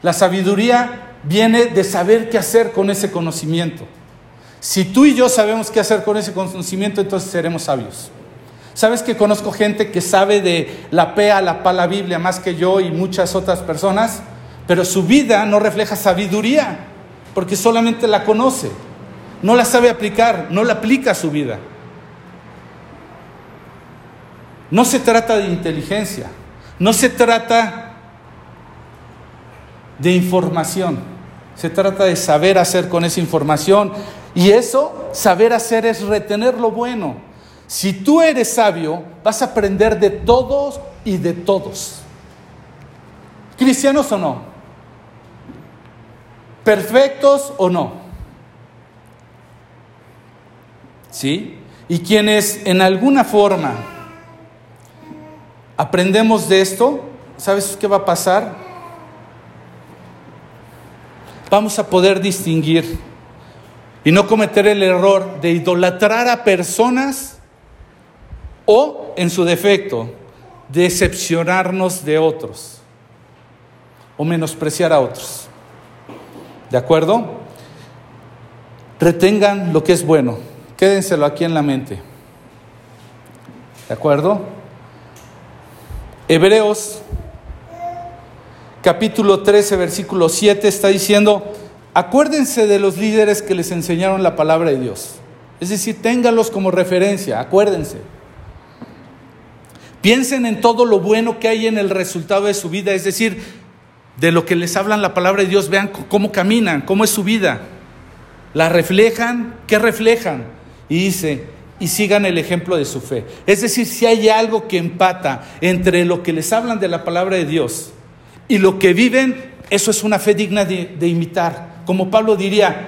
La sabiduría viene de saber qué hacer con ese conocimiento. Si tú y yo sabemos qué hacer con ese conocimiento, entonces seremos sabios. ¿Sabes que conozco gente que sabe de la P a la pala Biblia más que yo y muchas otras personas? Pero su vida no refleja sabiduría, porque solamente la conoce. No la sabe aplicar, no la aplica a su vida. No se trata de inteligencia, no se trata de información, se trata de saber hacer con esa información y eso, saber hacer es retener lo bueno. Si tú eres sabio, vas a aprender de todos y de todos. ¿Cristianos o no? ¿Perfectos o no? ¿Sí? Y quienes en alguna forma aprendemos de esto, ¿sabes qué va a pasar? Vamos a poder distinguir y no cometer el error de idolatrar a personas o, en su defecto, decepcionarnos de otros o menospreciar a otros. ¿De acuerdo? Retengan lo que es bueno, quédenselo aquí en la mente. ¿De acuerdo? Hebreos capítulo 13, versículo 7 está diciendo, acuérdense de los líderes que les enseñaron la palabra de Dios. Es decir, ténganlos como referencia, acuérdense. Piensen en todo lo bueno que hay en el resultado de su vida, es decir, de lo que les hablan la palabra de Dios, vean cómo caminan, cómo es su vida. La reflejan, ¿qué reflejan? Y dice, y sigan el ejemplo de su fe. Es decir, si hay algo que empata entre lo que les hablan de la palabra de Dios y lo que viven, eso es una fe digna de, de imitar. Como Pablo diría,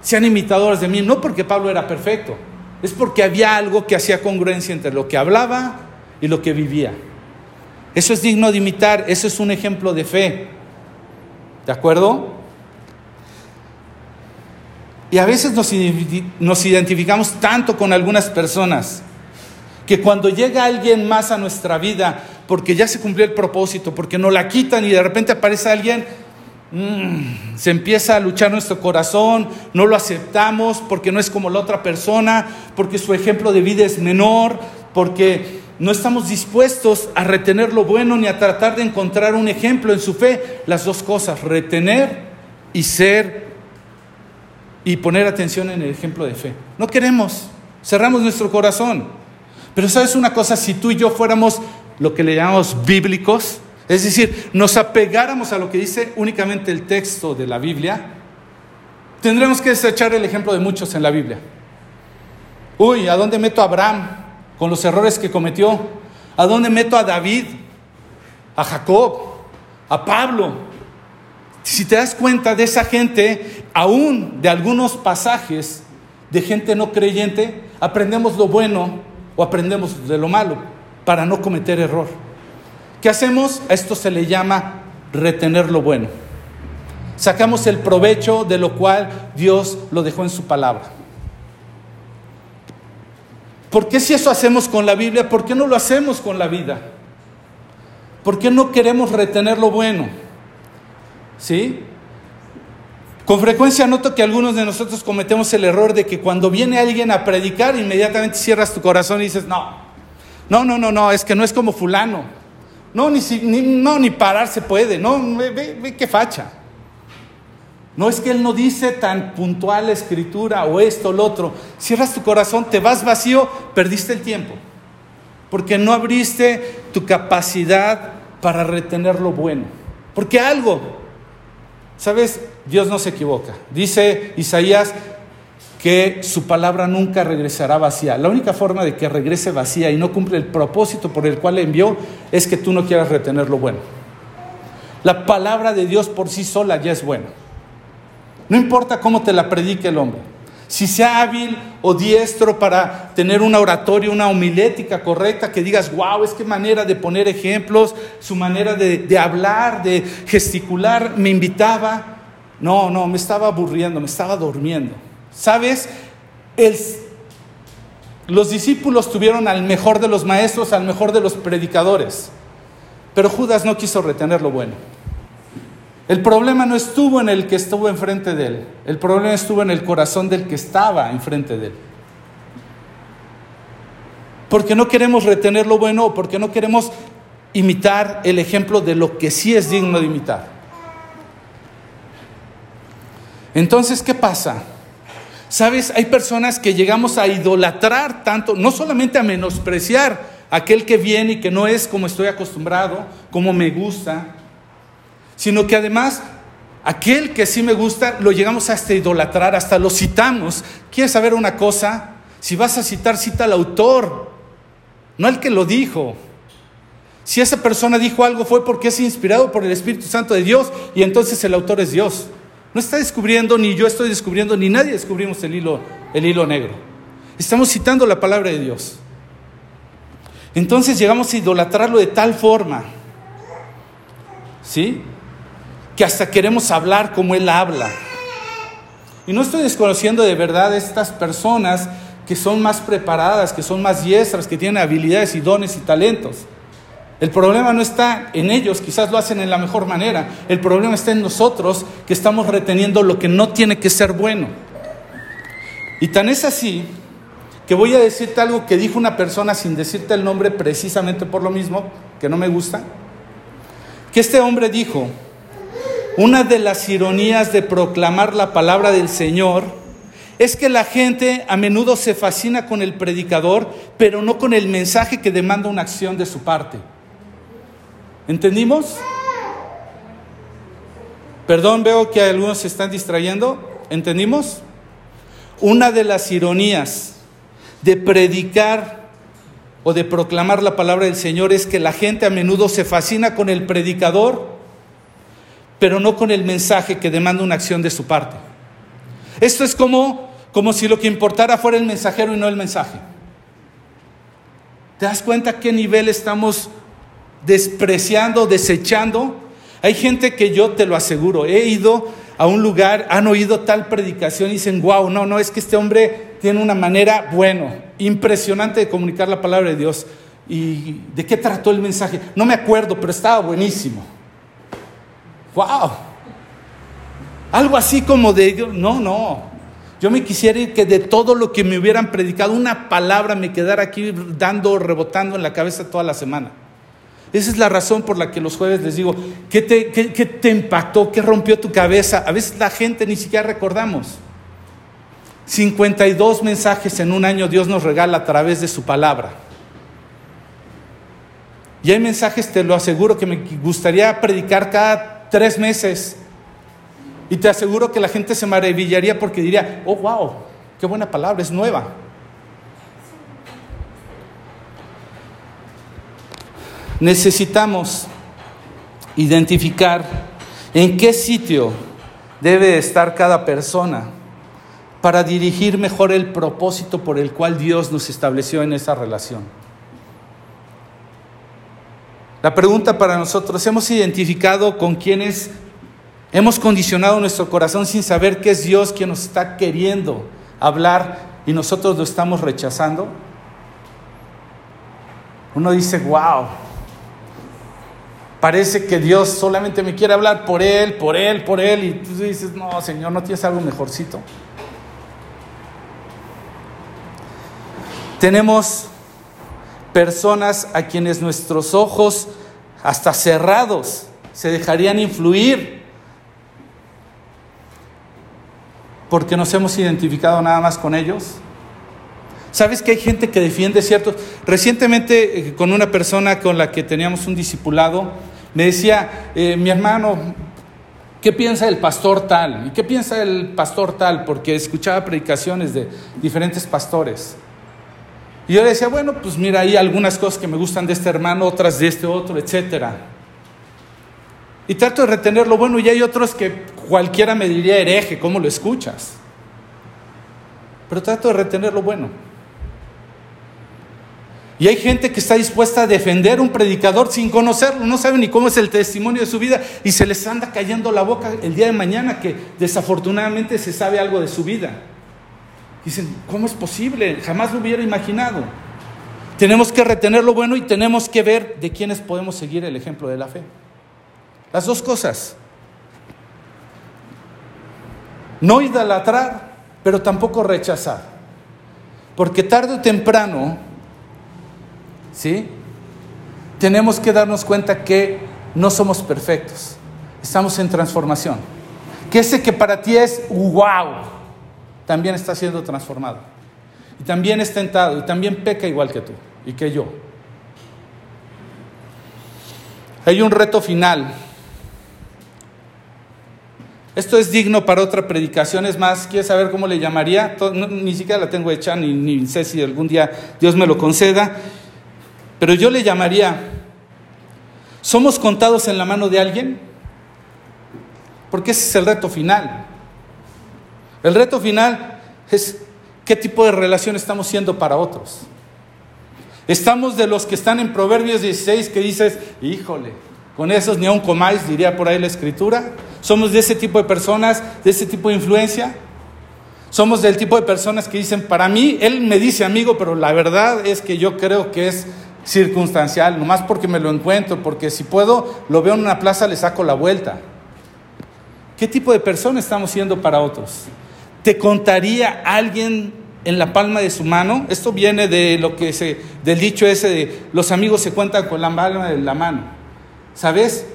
sean imitadores de mí, no porque Pablo era perfecto, es porque había algo que hacía congruencia entre lo que hablaba y lo que vivía. Eso es digno de imitar, eso es un ejemplo de fe. ¿De acuerdo? Y a veces nos, identificamos tanto con algunas personas que cuando llega alguien más a nuestra vida, porque ya se cumplió el propósito, porque nos la quitan y de repente aparece alguien, Mm, se empieza a luchar nuestro corazón, no lo aceptamos porque no es como la otra persona, porque su ejemplo de vida es menor, porque no estamos dispuestos a retener lo bueno ni a tratar de encontrar un ejemplo en su fe. Las dos cosas, retener y ser y poner atención en el ejemplo de fe. No queremos, cerramos nuestro corazón. Pero sabes una cosa, si tú y yo fuéramos lo que le llamamos bíblicos, es decir, nos apegáramos a lo que dice únicamente el texto de la Biblia, tendremos que desechar el ejemplo de muchos en la Biblia. Uy, ¿a dónde meto a Abraham con los errores que cometió? ¿A dónde meto a David? ¿A Jacob? ¿A Pablo? Si te das cuenta de esa gente, aún de algunos pasajes de gente no creyente, aprendemos lo bueno o aprendemos de lo malo para no cometer error. ¿Qué hacemos? A esto se le llama retener lo bueno. Sacamos el provecho de lo cual Dios lo dejó en su palabra. ¿Por qué si eso hacemos con la Biblia, por qué no lo hacemos con la vida? ¿Por qué no queremos retener lo bueno? ¿Sí? Con frecuencia noto que algunos de nosotros cometemos el error de que cuando viene alguien a predicar, inmediatamente cierras tu corazón y dices, no, no, no, no, no, es que no es como fulano. No, ni, ni, no, ni parar se puede, no, ve, ve qué facha. No es que Él no dice tan puntual la escritura o esto o lo otro. Cierras tu corazón, te vas vacío, perdiste el tiempo. Porque no abriste tu capacidad para retener lo bueno. Porque algo, ¿sabes? Dios no se equivoca. Dice Isaías que su palabra nunca regresará vacía. La única forma de que regrese vacía y no cumple el propósito por el cual le envió es que tú no quieras retener lo bueno. La palabra de Dios por sí sola ya es buena. No importa cómo te la predique el hombre. Si sea hábil o diestro para tener una oratoria, una homilética correcta, que digas, wow, es que manera de poner ejemplos, su manera de, de hablar, de gesticular, me invitaba. No, no, me estaba aburriendo, me estaba durmiendo. ¿Sabes? los discípulos tuvieron al mejor de los maestros, al mejor de los predicadores, pero Judas no quiso retener lo bueno. El problema no estuvo en el que estuvo enfrente de él, el problema estuvo en el corazón del que estaba enfrente de él. Porque no queremos retener lo bueno porque no queremos imitar el ejemplo de lo que sí es digno de imitar. Entonces, ¿qué pasa? Sabes, hay personas que llegamos a idolatrar tanto, no solamente a menospreciar a aquel que viene y que no es como estoy acostumbrado, como me gusta, sino que además aquel que sí me gusta lo llegamos hasta idolatrar, hasta lo citamos. ¿Quieres saber una cosa? Si vas a citar, cita al autor, no el que lo dijo. Si esa persona dijo algo fue porque es inspirado por el Espíritu Santo de Dios y entonces el autor es Dios. No está descubriendo, ni yo estoy descubriendo, ni nadie descubrimos el hilo, el hilo negro. Estamos citando la palabra de Dios. Entonces llegamos a idolatrarlo de tal forma, ¿sí? Que hasta queremos hablar como Él habla. Y no estoy desconociendo de verdad estas personas que son más preparadas, que son más diestras, que tienen habilidades y dones y talentos. El problema no está en ellos, quizás lo hacen en la mejor manera. El problema está en nosotros que estamos reteniendo lo que no tiene que ser bueno. Y tan es así que voy a decirte algo que dijo una persona sin decirte el nombre precisamente por lo mismo, que no me gusta. Que este hombre dijo, una de las ironías de proclamar la palabra del Señor es que la gente a menudo se fascina con el predicador, pero no con el mensaje que demanda una acción de su parte. ¿Entendimos? Perdón, veo que algunos se están distrayendo. ¿Entendimos? Una de las ironías de predicar o de proclamar la palabra del Señor es que la gente a menudo se fascina con el predicador, pero no con el mensaje que demanda una acción de su parte. Esto es como, como si lo que importara fuera el mensajero y no el mensaje. ¿Te das cuenta qué nivel estamos despreciando, desechando. Hay gente que yo te lo aseguro, he ido a un lugar, han oído tal predicación y dicen, wow, no, no, es que este hombre tiene una manera, bueno, impresionante de comunicar la palabra de Dios. ¿Y de qué trató el mensaje? No me acuerdo, pero estaba buenísimo. Wow. Algo así como de, no, no. Yo me quisiera ir que de todo lo que me hubieran predicado, una palabra me quedara aquí dando, rebotando en la cabeza toda la semana. Esa es la razón por la que los jueves les digo, ¿qué te, qué, te impactó? ¿Qué rompió tu cabeza? A veces la gente ni siquiera recordamos. 52 mensajes en un año Dios nos regala a través de su palabra. Y hay mensajes, te lo aseguro, que me gustaría predicar cada tres meses. Y te aseguro que la gente se maravillaría porque diría, oh, wow, qué buena palabra, es nueva. Necesitamos identificar en qué sitio debe estar cada persona para dirigir mejor el propósito por el cual Dios nos estableció en esa relación. La pregunta para nosotros, ¿hemos identificado con quienes hemos condicionado nuestro corazón sin saber que es Dios quien nos está queriendo hablar y nosotros lo estamos rechazando? Uno dice, wow, Parece que Dios solamente me quiere hablar por Él, por Él, por Él. Y tú dices, no, Señor, ¿no tienes algo mejorcito? Tenemos personas a quienes nuestros ojos, hasta cerrados, se dejarían influir porque nos hemos identificado nada más con ellos. ¿Sabes que hay gente que defiende ciertos? Recientemente eh, con una persona con la que teníamos un discipulado, me decía, eh, mi hermano, ¿qué piensa el pastor tal? ¿Y qué piensa el pastor tal? Porque escuchaba predicaciones de diferentes pastores. Y yo le decía, bueno, pues mira, hay algunas cosas que me gustan de este hermano, otras de este otro, etcétera. Y trato de retener lo bueno y hay otros que cualquiera me diría hereje, ¿cómo lo escuchas? Pero trato de retener lo bueno. Y hay gente que está dispuesta a defender un predicador sin conocerlo, no sabe ni cómo es el testimonio de su vida y se les anda cayendo la boca el día de mañana que desafortunadamente se sabe algo de su vida. Dicen, ¿cómo es posible? Jamás lo hubiera imaginado. Tenemos que retener lo bueno y tenemos que ver de quiénes podemos seguir el ejemplo de la fe. Las dos cosas. No idolatrar, pero tampoco rechazar. Porque tarde o temprano, ¿sí? Tenemos que darnos cuenta que no somos perfectos. Estamos en transformación. Que ese que para ti es wow, también está siendo transformado. Y también es tentado y también peca igual que tú y que yo. Hay un reto final. Esto es digno para otra predicación. Es más, ¿quieres saber cómo le llamaría? ni siquiera la tengo hecha, ni, ni sé si algún día Dios me lo conceda. Pero yo le llamaría, ¿somos contados en la mano de alguien? Porque ese es el reto final. El reto final es qué tipo de relación estamos siendo para otros. Estamos de los que están en Proverbios 16 que dices, híjole, con esos ni aun comáis, diría por ahí la escritura. Somos de ese tipo de personas, de ese tipo de influencia. Somos del tipo de personas que dicen, para mí, él me dice amigo, pero la verdad es que yo creo que es circunstancial, nomás porque me lo encuentro, porque si puedo, lo veo en una plaza, le saco la vuelta. ¿Qué tipo de persona estamos siendo para otros? ¿Te contaría alguien en la palma de su mano? Esto viene de lo que se, del dicho ese de los amigos se cuentan con la palma de la mano. ¿Sabes?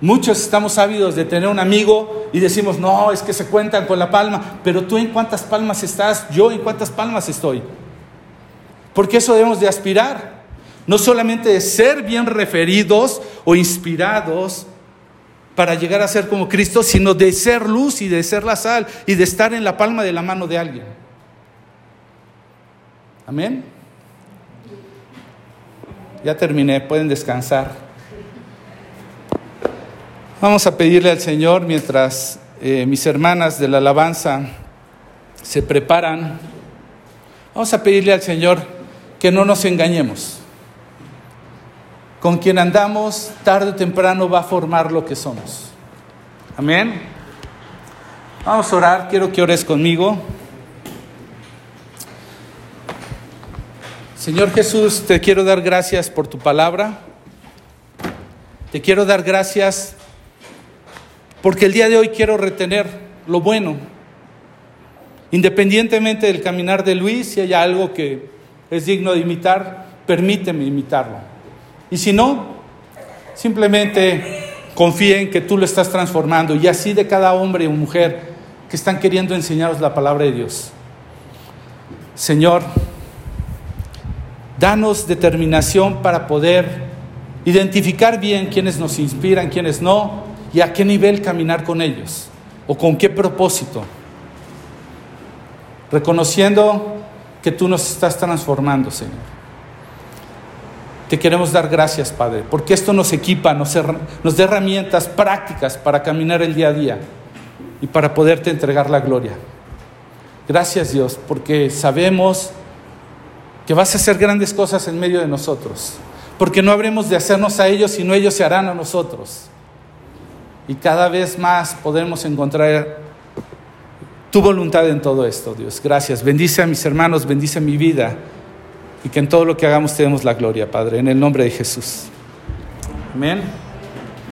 Muchos estamos ávidos de tener un amigo y decimos, no, es que se cuentan con la palma, pero tú en cuántas palmas estás, yo en cuántas palmas estoy. Porque eso debemos de aspirar. No solamente de ser bien referidos o inspirados, para llegar a ser como Cristo, sino de ser luz y de ser la sal y de estar en la palma de la mano de alguien. Amén. Ya terminé, pueden descansar. Vamos a pedirle al Señor mientras eh, mis hermanas de la alabanza se preparan. Vamos a pedirle al Señor que no nos engañemos con quien andamos tarde o temprano va a formar lo que somos. Amén. Vamos a orar, quiero que ores conmigo. Señor Jesús, te quiero dar gracias por tu palabra. Te quiero dar gracias porque el día de hoy quiero retener lo bueno. Independientemente del caminar de Luis, si hay algo que es digno de imitar, permíteme imitarlo. Y si no, simplemente confía en que tú lo estás transformando y así de cada hombre o mujer que están queriendo enseñaros la palabra de Dios. Señor, danos determinación para poder identificar bien quiénes nos inspiran, quiénes no, y a qué nivel caminar con ellos, o con qué propósito. Reconociendo que tú nos estás transformando, Señor. Te queremos dar gracias, Padre, porque esto nos equipa, nos, da herramientas prácticas para caminar el día a día y para poderte entregar la gloria. Gracias, Dios, porque sabemos que vas a hacer grandes cosas en medio de nosotros, porque no habremos de hacernos a ellos, sino ellos se harán a nosotros. Y cada vez más podremos encontrar tu voluntad en todo esto, Dios. Gracias. Bendice a mis hermanos, bendice mi vida y que en todo lo que hagamos tenemos la gloria, Padre, en el nombre de Jesús. Amén.